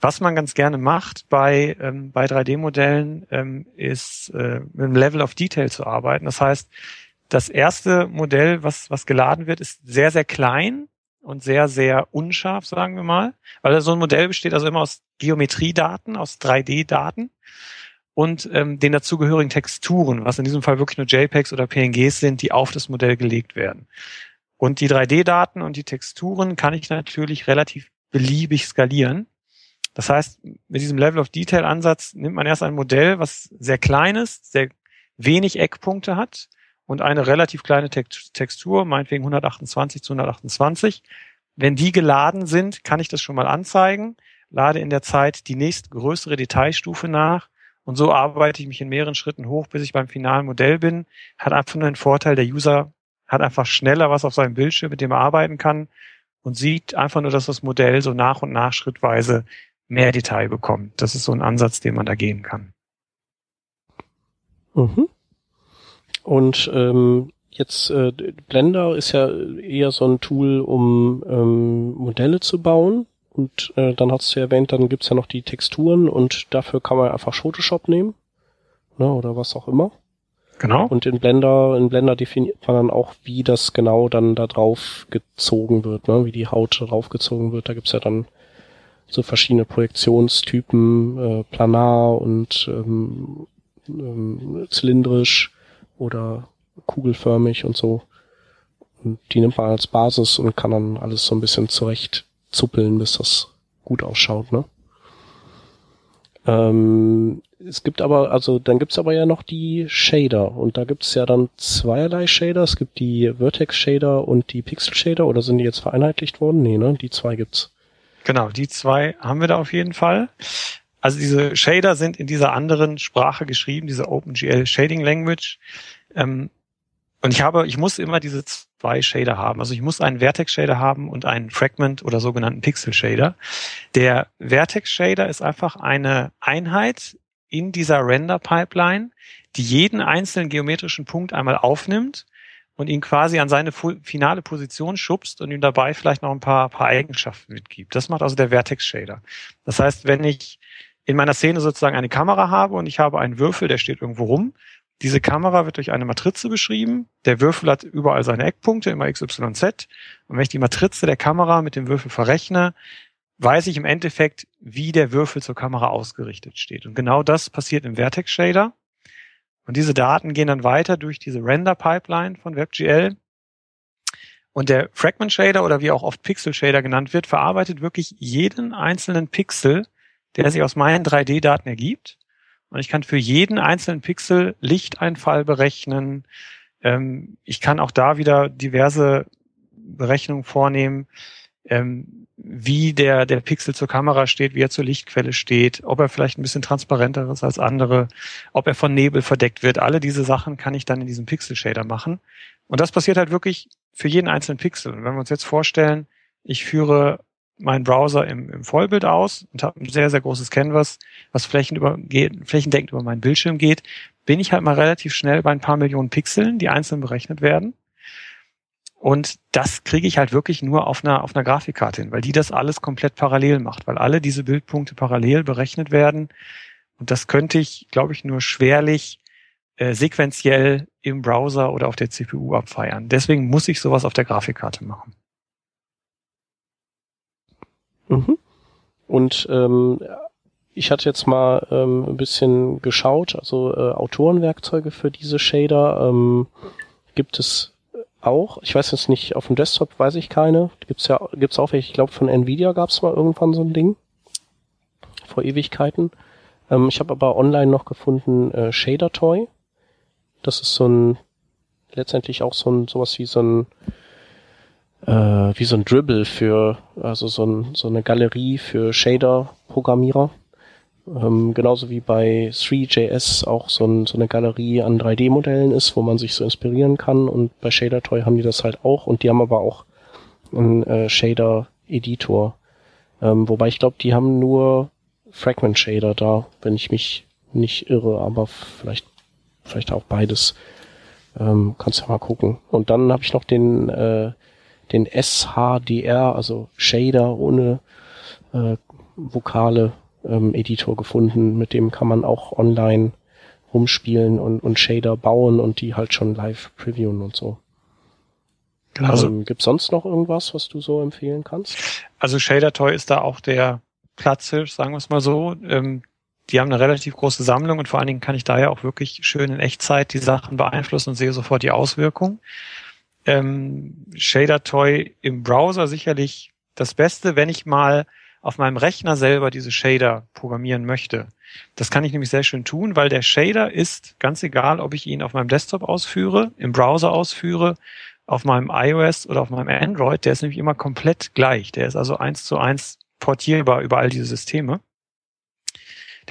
Was man ganz gerne macht bei, ähm, bei 3D-Modellen, ähm, ist äh, mit einem Level of Detail zu arbeiten. Das heißt, das erste Modell, was, was geladen wird, ist sehr, sehr klein und sehr, sehr unscharf, sagen wir mal. Weil so ein Modell besteht also immer aus Geometriedaten, aus 3D-Daten und ähm, den dazugehörigen Texturen, was in diesem Fall wirklich nur JPEGs oder PNGs sind, die auf das Modell gelegt werden. Und die 3D-Daten und die Texturen kann ich natürlich relativ beliebig skalieren. Das heißt, mit diesem Level of Detail Ansatz nimmt man erst ein Modell, was sehr klein ist, sehr wenig Eckpunkte hat und eine relativ kleine Textur, meinetwegen 128 zu 128. Wenn die geladen sind, kann ich das schon mal anzeigen, lade in der Zeit die nächstgrößere Detailstufe nach und so arbeite ich mich in mehreren Schritten hoch, bis ich beim finalen Modell bin. Hat einfach nur einen Vorteil, der User hat einfach schneller was auf seinem Bildschirm, mit dem er arbeiten kann und sieht einfach nur, dass das Modell so nach und nach schrittweise mehr Detail bekommt. Das ist so ein Ansatz, den man da gehen kann. Mhm. Und ähm, jetzt äh, Blender ist ja eher so ein Tool, um ähm, Modelle zu bauen. Und äh, dann hast du ja erwähnt, dann gibt's ja noch die Texturen und dafür kann man einfach Photoshop nehmen. Ne, oder was auch immer. Genau. Und in Blender, in Blender definiert man dann auch, wie das genau dann da drauf gezogen wird, ne? wie die Haut draufgezogen wird. Da gibt's ja dann so verschiedene Projektionstypen, äh, planar und ähm, ähm, zylindrisch oder kugelförmig und so. Und die nimmt man als Basis und kann dann alles so ein bisschen zurecht zuppeln, bis das gut ausschaut, ne? Ähm, es gibt aber, also dann gibt's aber ja noch die Shader und da gibt's ja dann zweierlei Shader. Es gibt die Vertex Shader und die Pixel Shader oder sind die jetzt vereinheitlicht worden? Nee, ne? Die zwei gibt's. Genau, die zwei haben wir da auf jeden Fall. Also diese Shader sind in dieser anderen Sprache geschrieben, diese OpenGL Shading Language. Ähm, und ich habe, ich muss immer diese zwei Shader haben. Also ich muss einen Vertex Shader haben und einen Fragment oder sogenannten Pixel Shader. Der Vertex Shader ist einfach eine Einheit in dieser Render Pipeline, die jeden einzelnen geometrischen Punkt einmal aufnimmt und ihn quasi an seine finale Position schubst und ihm dabei vielleicht noch ein paar, paar Eigenschaften mitgibt. Das macht also der Vertex Shader. Das heißt, wenn ich in meiner Szene sozusagen eine Kamera habe und ich habe einen Würfel, der steht irgendwo rum, Diese Kamera wird durch eine Matrize beschrieben. Der Würfel hat überall seine Eckpunkte, immer x, y, z. Und wenn ich die Matrize der Kamera mit dem Würfel verrechne, weiß ich im Endeffekt, wie der Würfel zur Kamera ausgerichtet steht. Und genau das passiert im Vertex Shader. Und diese Daten gehen dann weiter durch diese Render Pipeline von WebGL. Und der Fragment Shader oder wie auch oft Pixel Shader genannt wird, verarbeitet wirklich jeden einzelnen Pixel, der sich aus meinen 3D-Daten ergibt und ich kann für jeden einzelnen Pixel Lichteinfall berechnen. Ähm, ich kann auch da wieder diverse Berechnungen vornehmen, ähm, wie der, der Pixel zur Kamera steht, wie er zur Lichtquelle steht, ob er vielleicht ein bisschen transparenter ist als andere, ob er von Nebel verdeckt wird. Alle diese Sachen kann ich dann in diesem Pixel-Shader machen. Und das passiert halt wirklich für jeden einzelnen Pixel. Und wenn wir uns jetzt vorstellen, ich führe meinen Browser im, im Vollbild aus und habe ein sehr, sehr großes Canvas, was flächendeckend über meinen Bildschirm geht, bin ich halt mal relativ schnell bei ein paar Millionen Pixeln, die einzeln berechnet werden. Und das kriege ich halt wirklich nur auf einer, auf einer Grafikkarte hin, weil die das alles komplett parallel macht, weil alle diese Bildpunkte parallel berechnet werden. Und das könnte ich, glaube ich, nur schwerlich äh, sequenziell im Browser oder auf der CPU abfeiern. Deswegen muss ich sowas auf der Grafikkarte machen. Mhm. Und ähm, ich hatte jetzt mal ähm, ein bisschen geschaut, also äh, Autorenwerkzeuge für diese Shader ähm, gibt es auch. Ich weiß jetzt nicht, auf dem Desktop weiß ich keine. Gibt's ja, gibt's auch welche. Ich glaube von Nvidia gab es mal irgendwann so ein Ding vor Ewigkeiten. Ähm, ich habe aber online noch gefunden äh, Shader Toy. Das ist so ein letztendlich auch so ein sowas wie so ein äh, wie so ein Dribble für, also so, ein, so eine Galerie für Shader-Programmierer. Ähm, genauso wie bei 3JS auch so, ein, so eine Galerie an 3D-Modellen ist, wo man sich so inspirieren kann. Und bei Shader Toy haben die das halt auch. Und die haben aber auch einen äh, Shader-Editor. Ähm, wobei ich glaube, die haben nur Fragment Shader da, wenn ich mich nicht irre, aber vielleicht, vielleicht auch beides. Ähm, kannst ja mal gucken. Und dann habe ich noch den äh, den SHDR, also Shader ohne äh, Vokale ähm, Editor gefunden, mit dem kann man auch online rumspielen und, und Shader bauen und die halt schon live previewen und so. Genau. Also, ähm, gibt's sonst noch irgendwas, was du so empfehlen kannst? Also Shader Toy ist da auch der Platzhirsch, sagen wir es mal so. Ähm, die haben eine relativ große Sammlung und vor allen Dingen kann ich da ja auch wirklich schön in Echtzeit die Sachen beeinflussen und sehe sofort die Auswirkung ähm, Shader Toy im Browser sicherlich das Beste, wenn ich mal auf meinem Rechner selber diese Shader programmieren möchte. Das kann ich nämlich sehr schön tun, weil der Shader ist ganz egal, ob ich ihn auf meinem Desktop ausführe, im Browser ausführe, auf meinem iOS oder auf meinem Android, der ist nämlich immer komplett gleich. Der ist also eins zu eins portierbar über all diese Systeme.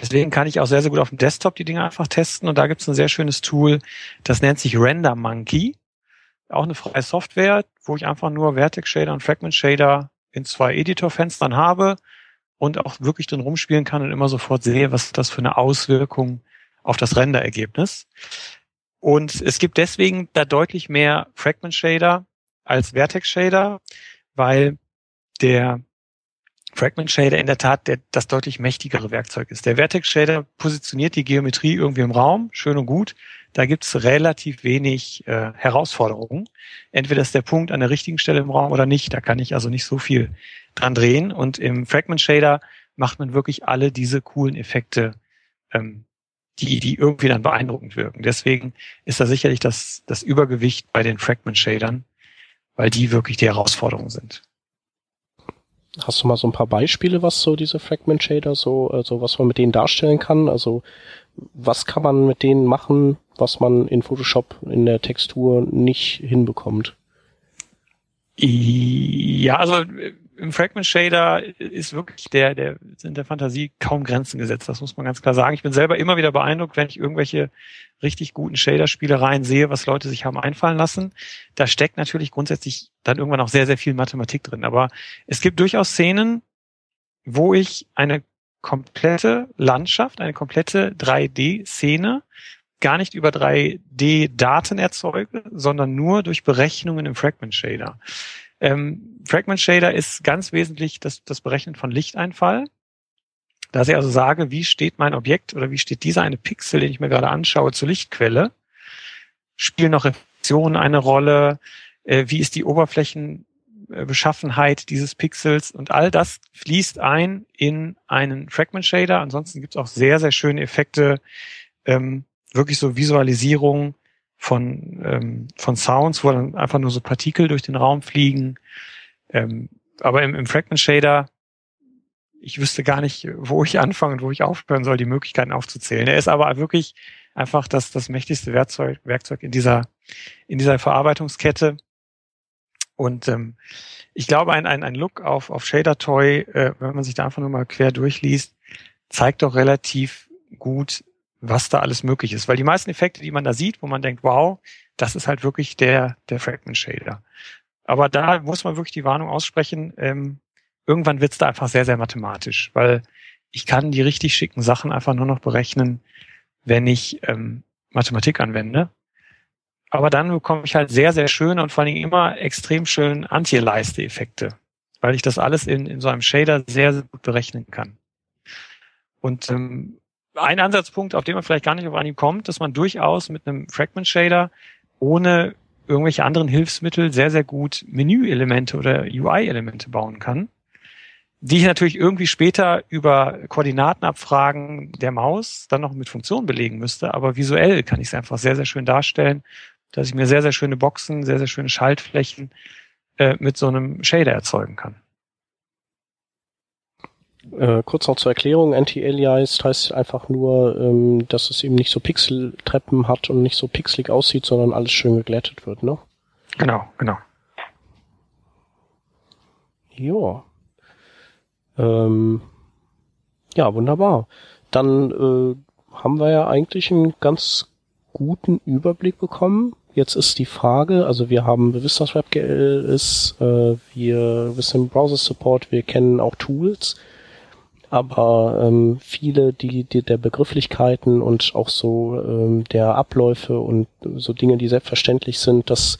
Deswegen kann ich auch sehr, sehr gut auf dem Desktop die Dinge einfach testen und da gibt es ein sehr schönes Tool, das nennt sich Render Monkey auch eine freie Software, wo ich einfach nur Vertex Shader und Fragment Shader in zwei Editorfenstern habe und auch wirklich drin rumspielen kann und immer sofort sehe, was das für eine Auswirkung auf das Renderergebnis. Und es gibt deswegen da deutlich mehr Fragment Shader als Vertex Shader, weil der Fragment Shader in der Tat der, das deutlich mächtigere Werkzeug ist. Der Vertex Shader positioniert die Geometrie irgendwie im Raum, schön und gut. Da gibt es relativ wenig äh, Herausforderungen. Entweder ist der Punkt an der richtigen Stelle im Raum oder nicht. Da kann ich also nicht so viel dran drehen. Und im Fragment Shader macht man wirklich alle diese coolen Effekte, ähm, die, die irgendwie dann beeindruckend wirken. Deswegen ist da sicherlich das, das Übergewicht bei den Fragment Shadern, weil die wirklich die Herausforderungen sind. Hast du mal so ein paar Beispiele, was so diese Fragment Shader so, also was man mit denen darstellen kann? Also was kann man mit denen machen, was man in Photoshop in der Textur nicht hinbekommt? Ja, also im Fragment Shader ist wirklich der, der sind der Fantasie kaum Grenzen gesetzt. Das muss man ganz klar sagen. Ich bin selber immer wieder beeindruckt, wenn ich irgendwelche richtig guten Shader-Spielereien sehe, was Leute sich haben einfallen lassen. Da steckt natürlich grundsätzlich dann irgendwann auch sehr, sehr viel Mathematik drin. Aber es gibt durchaus Szenen, wo ich eine komplette Landschaft, eine komplette 3D-Szene gar nicht über 3D-Daten erzeuge, sondern nur durch Berechnungen im Fragment Shader. Ähm, Fragment Shader ist ganz wesentlich das, das Berechnen von Lichteinfall. Dass ich also sage, wie steht mein Objekt oder wie steht dieser eine Pixel, den ich mir gerade anschaue, zur Lichtquelle. spielen noch Reflexionen eine Rolle? Äh, wie ist die Oberflächenbeschaffenheit dieses Pixels? Und all das fließt ein in einen Fragment Shader. Ansonsten gibt es auch sehr, sehr schöne Effekte, ähm, wirklich so Visualisierung von, ähm, von Sounds, wo dann einfach nur so Partikel durch den Raum fliegen. Ähm, aber im, im Fragment Shader, ich wüsste gar nicht, wo ich anfangen und wo ich aufhören soll, die Möglichkeiten aufzuzählen. Er ist aber wirklich einfach das, das mächtigste Werkzeug, Werkzeug in dieser, in dieser Verarbeitungskette. Und ähm, ich glaube, ein, ein, ein Look auf, auf Shader Toy, äh, wenn man sich da einfach nur mal quer durchliest, zeigt doch relativ gut, was da alles möglich ist. Weil die meisten Effekte, die man da sieht, wo man denkt, wow, das ist halt wirklich der, der Fragment Shader. Aber da muss man wirklich die Warnung aussprechen, ähm, irgendwann wird's da einfach sehr, sehr mathematisch, weil ich kann die richtig schicken Sachen einfach nur noch berechnen, wenn ich ähm, Mathematik anwende. Aber dann bekomme ich halt sehr, sehr schöne und vor allen Dingen immer extrem schön Anti-Leiste-Effekte, weil ich das alles in, in so einem Shader sehr, sehr gut berechnen kann. Und ähm, ein Ansatzpunkt, auf den man vielleicht gar nicht auf Anhieb kommt, dass man durchaus mit einem Fragment Shader ohne irgendwelche anderen Hilfsmittel sehr, sehr gut Menüelemente oder UI-Elemente bauen kann, die ich natürlich irgendwie später über Koordinatenabfragen der Maus dann noch mit Funktionen belegen müsste, aber visuell kann ich es einfach sehr, sehr schön darstellen, dass ich mir sehr, sehr schöne Boxen, sehr, sehr schöne Schaltflächen äh, mit so einem Shader erzeugen kann. Äh, kurz noch zur Erklärung, Anti-Aliased heißt einfach nur, ähm, dass es eben nicht so Pixeltreppen hat und nicht so pixelig aussieht, sondern alles schön geglättet wird, ne? Genau, genau. Ja. Ähm, ja, wunderbar. Dann äh, haben wir ja eigentlich einen ganz guten Überblick bekommen. Jetzt ist die Frage, also wir haben, wir wissen, was WebGL ist, äh, wir wissen Browser Support, wir kennen auch Tools aber ähm, viele die, die der Begrifflichkeiten und auch so ähm, der Abläufe und so Dinge, die selbstverständlich sind, dass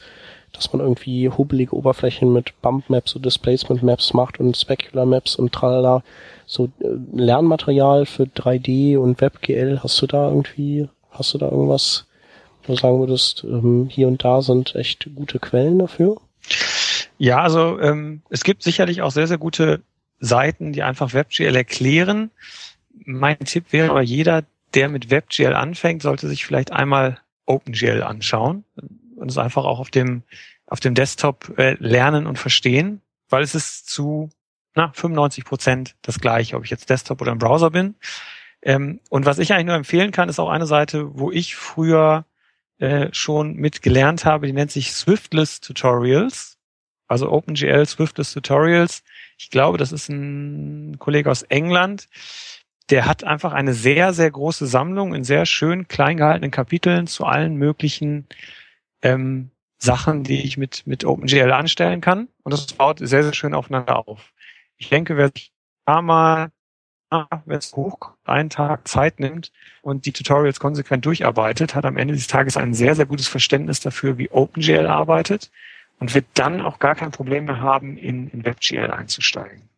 dass man irgendwie hubbelige Oberflächen mit Bump Maps und Displacement Maps macht und Specular Maps und tralala. So äh, Lernmaterial für 3D und WebGL, hast du da irgendwie, hast du da irgendwas, wo du sagen würdest, ähm, hier und da sind echt gute Quellen dafür? Ja, also ähm, es gibt sicherlich auch sehr, sehr gute Seiten, die einfach WebGL erklären. Mein Tipp wäre aber jeder, der mit WebGL anfängt, sollte sich vielleicht einmal OpenGL anschauen und es einfach auch auf dem, auf dem Desktop äh, lernen und verstehen, weil es ist zu na, 95 Prozent das gleiche, ob ich jetzt Desktop oder im Browser bin. Ähm, und was ich eigentlich nur empfehlen kann, ist auch eine Seite, wo ich früher äh, schon mit gelernt habe, die nennt sich Swiftless Tutorials. Also OpenGL Swiftless Tutorials ich glaube, das ist ein Kollege aus England, der hat einfach eine sehr, sehr große Sammlung in sehr schön klein gehaltenen Kapiteln zu allen möglichen ähm, Sachen, die ich mit, mit OpenGL anstellen kann. Und das baut sehr, sehr schön aufeinander auf. Ich denke, wer sich da mal, wenn es hoch einen Tag Zeit nimmt und die Tutorials konsequent durcharbeitet, hat am Ende des Tages ein sehr, sehr gutes Verständnis dafür, wie OpenGL arbeitet und wird dann auch gar kein Problem mehr haben, in, in WebGL einzusteigen.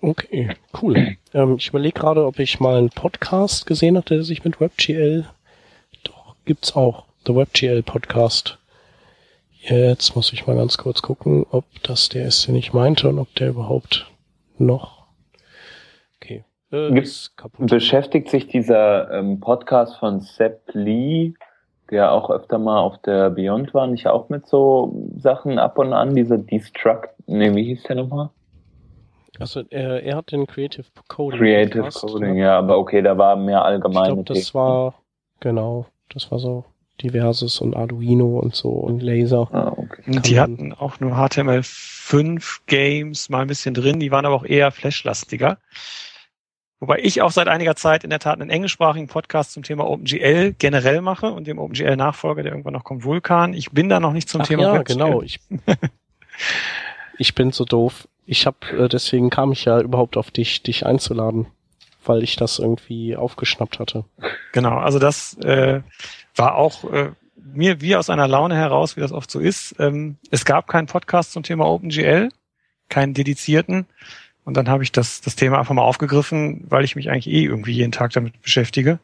Okay, cool. Ähm, ich überlege gerade, ob ich mal einen Podcast gesehen hatte, der sich mit WebGL. Doch, gibt's auch. The WebGL Podcast. Jetzt muss ich mal ganz kurz gucken, ob das der ist, den ich meinte und ob der überhaupt noch. Okay. Äh, Beschäftigt sich dieser ähm, Podcast von Sepp Lee der auch öfter mal auf der Beyond war, nicht auch mit so Sachen ab und an, diese Destruct, ne, wie hieß der nochmal? Also er, er hat den Creative Coding. Creative Coding, ne? ja, aber okay, da war mehr allgemein. Ich glaube, das war, genau, das war so diverses und Arduino und so und Laser. Ah, okay. Die hatten auch nur HTML5 Games mal ein bisschen drin, die waren aber auch eher Flash-lastiger. Wobei ich auch seit einiger Zeit in der Tat einen englischsprachigen Podcast zum Thema OpenGL generell mache und dem OpenGL-Nachfolger, der irgendwann noch kommt, Vulkan. Ich bin da noch nicht zum Ach Thema ja, WebGL. genau. Ich, ich bin so doof. Ich habe äh, deswegen kam ich ja überhaupt auf dich, dich einzuladen, weil ich das irgendwie aufgeschnappt hatte. Genau, also das äh, war auch äh, mir wie aus einer Laune heraus, wie das oft so ist. Ähm, es gab keinen Podcast zum Thema OpenGL, keinen dedizierten. Und dann habe ich das, das Thema einfach mal aufgegriffen, weil ich mich eigentlich eh irgendwie jeden Tag damit beschäftige.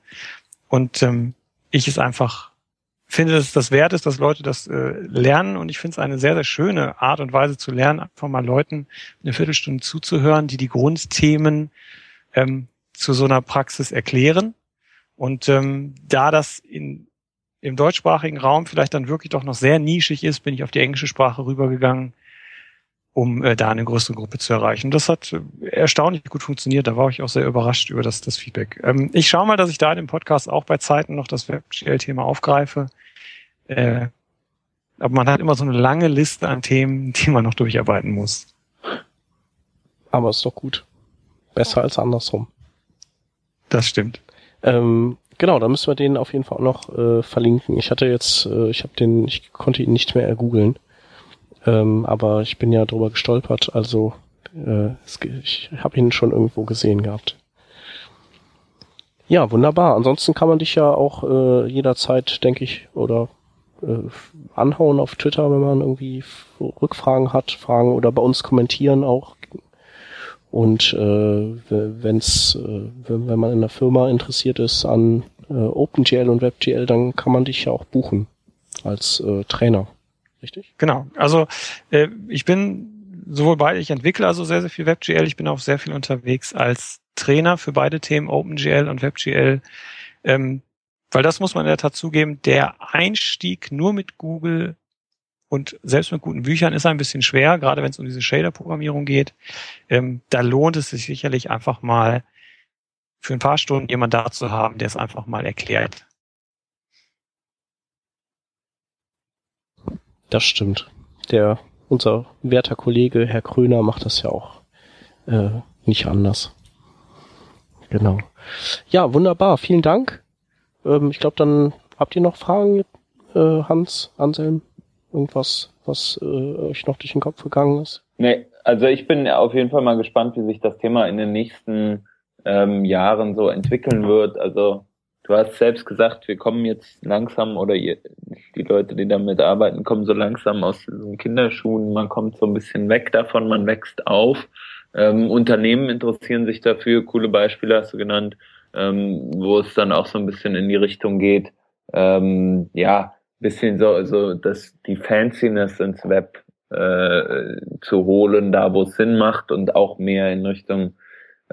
Und ähm, ich es einfach finde, dass es das wert ist, dass Leute das äh, lernen. Und ich finde es eine sehr, sehr schöne Art und Weise zu lernen, einfach mal Leuten eine Viertelstunde zuzuhören, die die Grundthemen ähm, zu so einer Praxis erklären. Und ähm, da das in, im deutschsprachigen Raum vielleicht dann wirklich doch noch sehr nischig ist, bin ich auf die englische Sprache rübergegangen, um äh, da eine größere Gruppe zu erreichen. Das hat äh, erstaunlich gut funktioniert. Da war ich auch sehr überrascht über das, das Feedback. Ähm, ich schaue mal, dass ich da in dem Podcast auch bei Zeiten noch das WebGL-Thema aufgreife. Äh, aber man hat immer so eine lange Liste an Themen, die man noch durcharbeiten muss. Aber ist doch gut. Besser als andersrum. Das stimmt. Ähm, genau, da müssen wir den auf jeden Fall auch noch äh, verlinken. Ich hatte jetzt, äh, ich habe den, ich konnte ihn nicht mehr ergoogeln. Ähm, aber ich bin ja drüber gestolpert, also äh, ich habe ihn schon irgendwo gesehen gehabt. Ja, wunderbar. Ansonsten kann man dich ja auch äh, jederzeit, denke ich, oder äh, anhauen auf Twitter, wenn man irgendwie Rückfragen hat, Fragen oder bei uns kommentieren auch. Und äh, wenn's, äh, wenn, wenn man in der Firma interessiert ist an äh, OpenGL und WebGL, dann kann man dich ja auch buchen als äh, Trainer richtig? Genau. Also äh, ich bin sowohl beide, ich entwickle also sehr, sehr viel WebGL, ich bin auch sehr viel unterwegs als Trainer für beide Themen OpenGL und WebGL. Ähm, weil das muss man in der Tat zugeben, der Einstieg nur mit Google und selbst mit guten Büchern ist ein bisschen schwer, gerade wenn es um diese Shader-Programmierung geht. Ähm, da lohnt es sich sicherlich einfach mal für ein paar Stunden jemand da zu haben, der es einfach mal erklärt. Das stimmt. Der, unser werter Kollege Herr Kröner macht das ja auch äh, nicht anders. Genau. Ja, wunderbar. Vielen Dank. Ähm, ich glaube, dann habt ihr noch Fragen, äh, Hans, Anselm? Irgendwas, was äh, euch noch durch den Kopf gegangen ist? Nee, also ich bin auf jeden Fall mal gespannt, wie sich das Thema in den nächsten ähm, Jahren so entwickeln wird. Also du hast selbst gesagt, wir kommen jetzt langsam oder ihr, die Leute, die damit arbeiten, kommen so langsam aus diesen Kinderschuhen. Man kommt so ein bisschen weg davon, man wächst auf. Ähm, Unternehmen interessieren sich dafür. Coole Beispiele hast du genannt, ähm, wo es dann auch so ein bisschen in die Richtung geht. Ähm, ja, bisschen so, so dass die Fanciness ins Web äh, zu holen, da wo es Sinn macht und auch mehr in Richtung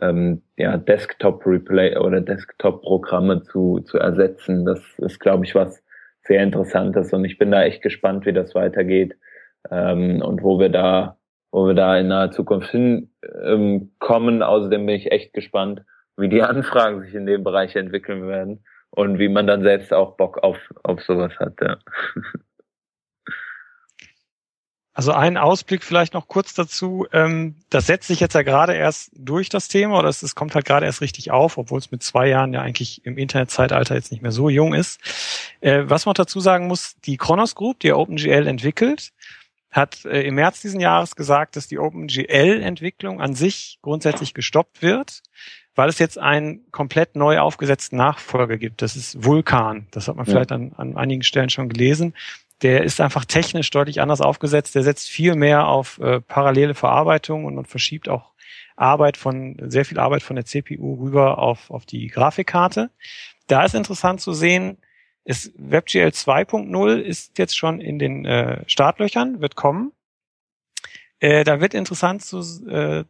ähm, ja, Desktop-Replay oder Desktop-Programme zu, zu ersetzen. Das ist, glaube ich, was sehr Interessantes und ich bin da echt gespannt, wie das weitergeht ähm, und wo wir da, wo wir da in naher Zukunft hinkommen. Ähm, Außerdem bin ich echt gespannt, wie die Anfragen sich in dem Bereich entwickeln werden und wie man dann selbst auch Bock auf, auf sowas hat. Ja. Also ein Ausblick vielleicht noch kurz dazu. Ähm, das setzt sich jetzt ja gerade erst durch das Thema oder es, kommt halt gerade erst richtig auf, obwohl es mit zwei Jahren ja eigentlich im Internetzeitalter jetzt nicht mehr so jung ist. Äh, was man dazu sagen muss, die Kronos Group, die OpenGL entwickelt, hat äh, im März diesen Jahres gesagt, dass die OpenGL-Entwicklung an sich grundsätzlich gestoppt wird, weil es jetzt einen komplett neu aufgesetzten Nachfolger gibt. Das ist Vulkan. Das hat man ja. vielleicht an, an einigen Stellen schon gelesen der ist einfach technisch deutlich anders aufgesetzt. Der setzt viel mehr auf äh, parallele Verarbeitung und man verschiebt auch Arbeit von, sehr viel Arbeit von der CPU rüber auf, auf die Grafikkarte. Da ist interessant zu sehen, ist WebGL 2.0 ist jetzt schon in den äh, Startlöchern, wird kommen. Äh, da wird interessant zu, äh,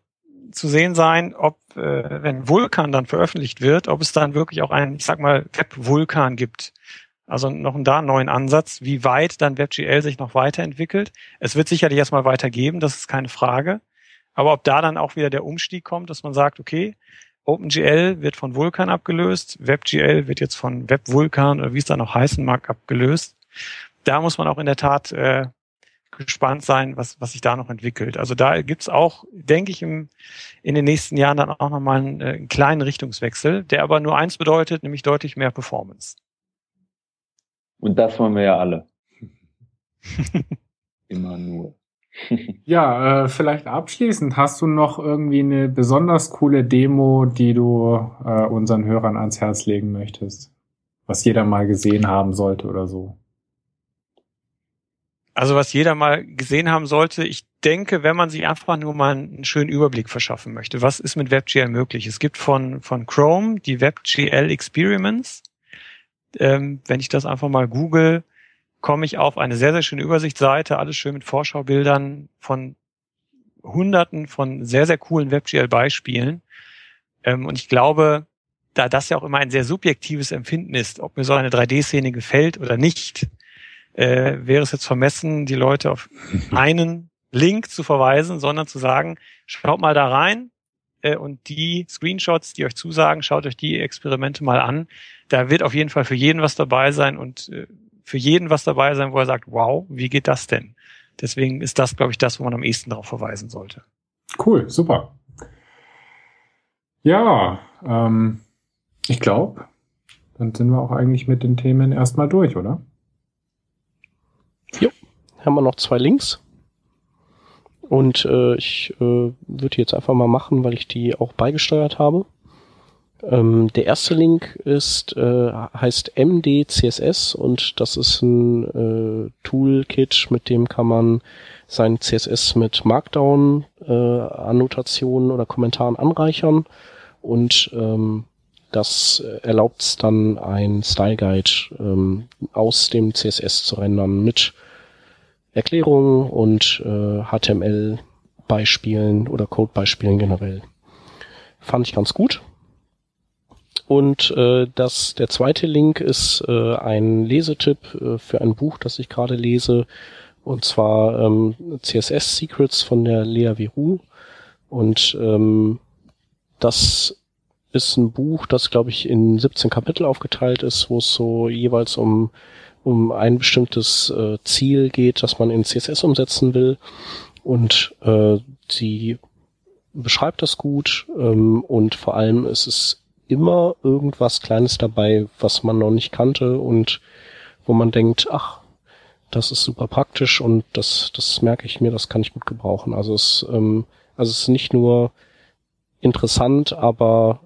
zu sehen sein, ob, äh, wenn Vulkan dann veröffentlicht wird, ob es dann wirklich auch einen, ich sag mal, Web-Vulkan gibt. Also noch einen da neuen Ansatz, wie weit dann WebGL sich noch weiterentwickelt. Es wird sicherlich erstmal weitergeben, das ist keine Frage. Aber ob da dann auch wieder der Umstieg kommt, dass man sagt, okay, OpenGL wird von Vulkan abgelöst, WebGL wird jetzt von WebVulkan oder wie es da noch heißen mag, abgelöst. Da muss man auch in der Tat äh, gespannt sein, was, was sich da noch entwickelt. Also da gibt's auch, denke ich, im, in den nächsten Jahren dann auch nochmal einen, äh, einen kleinen Richtungswechsel, der aber nur eins bedeutet, nämlich deutlich mehr Performance. Und das wollen wir ja alle. Immer nur. ja, äh, vielleicht abschließend, hast du noch irgendwie eine besonders coole Demo, die du äh, unseren Hörern ans Herz legen möchtest? Was jeder mal gesehen haben sollte oder so? Also was jeder mal gesehen haben sollte, ich denke, wenn man sich einfach nur mal einen schönen Überblick verschaffen möchte, was ist mit WebGL möglich? Es gibt von, von Chrome die WebGL Experiments. Ähm, wenn ich das einfach mal google, komme ich auf eine sehr, sehr schöne Übersichtsseite, alles schön mit Vorschaubildern von hunderten von sehr, sehr coolen WebGL-Beispielen. Ähm, und ich glaube, da das ja auch immer ein sehr subjektives Empfinden ist, ob mir so eine 3D-Szene gefällt oder nicht, äh, wäre es jetzt vermessen, die Leute auf einen Link zu verweisen, sondern zu sagen, schaut mal da rein und die Screenshots, die euch zusagen, schaut euch die Experimente mal an. Da wird auf jeden Fall für jeden was dabei sein und äh, für jeden was dabei sein, wo er sagt, wow, wie geht das denn? Deswegen ist das, glaube ich, das, wo man am ehesten darauf verweisen sollte. Cool, super. Ja, ähm, ich glaube, dann sind wir auch eigentlich mit den Themen erstmal durch, oder? Jo, haben wir noch zwei Links. Und äh, ich äh, würde jetzt einfach mal machen, weil ich die auch beigesteuert habe. Ähm, der erste Link ist äh, heißt MDCSS und das ist ein äh, Toolkit, mit dem kann man sein CSS mit Markdown äh, Annotationen oder Kommentaren anreichern und ähm, das erlaubt es dann ein Style Guide ähm, aus dem CSS zu rendern mit Erklärungen und äh, HTML-Beispielen oder Code-Beispielen generell. Fand ich ganz gut. Und äh, das, der zweite Link ist äh, ein Lesetipp äh, für ein Buch, das ich gerade lese, und zwar ähm, CSS Secrets von der Lea Viru. Und ähm, das ist ein Buch, das, glaube ich, in 17 Kapitel aufgeteilt ist, wo es so jeweils um um ein bestimmtes äh, Ziel geht, das man in CSS umsetzen will. Und äh, sie beschreibt das gut ähm, und vor allem ist es immer irgendwas Kleines dabei, was man noch nicht kannte und wo man denkt, ach, das ist super praktisch und das, das merke ich mir, das kann ich gut gebrauchen. Also es, ähm, also es ist nicht nur interessant, aber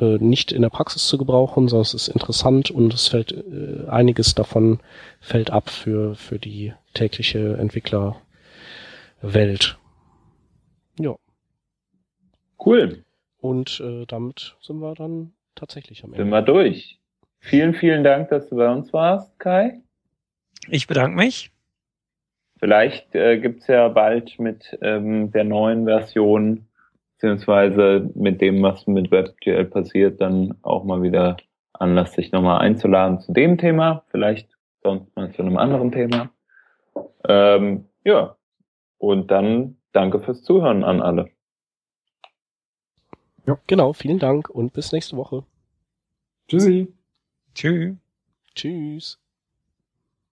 äh, nicht in der Praxis zu gebrauchen, sondern es ist interessant und es fällt äh, einiges davon fällt ab für für die tägliche Entwicklerwelt. Ja. Cool. Und äh, damit sind wir dann tatsächlich am Ende. Sind wir durch. Vielen, vielen Dank, dass du bei uns warst, Kai. Ich bedanke mich. Vielleicht äh, gibt's ja bald mit ähm, der neuen Version beziehungsweise mit dem, was mit WebGL passiert, dann auch mal wieder Anlass, sich nochmal einzuladen zu dem Thema, vielleicht sonst mal zu einem anderen Thema. Ähm, ja, und dann danke fürs Zuhören an alle. Ja. Genau, vielen Dank und bis nächste Woche. Tschüssi. Tschüss. Tschüss.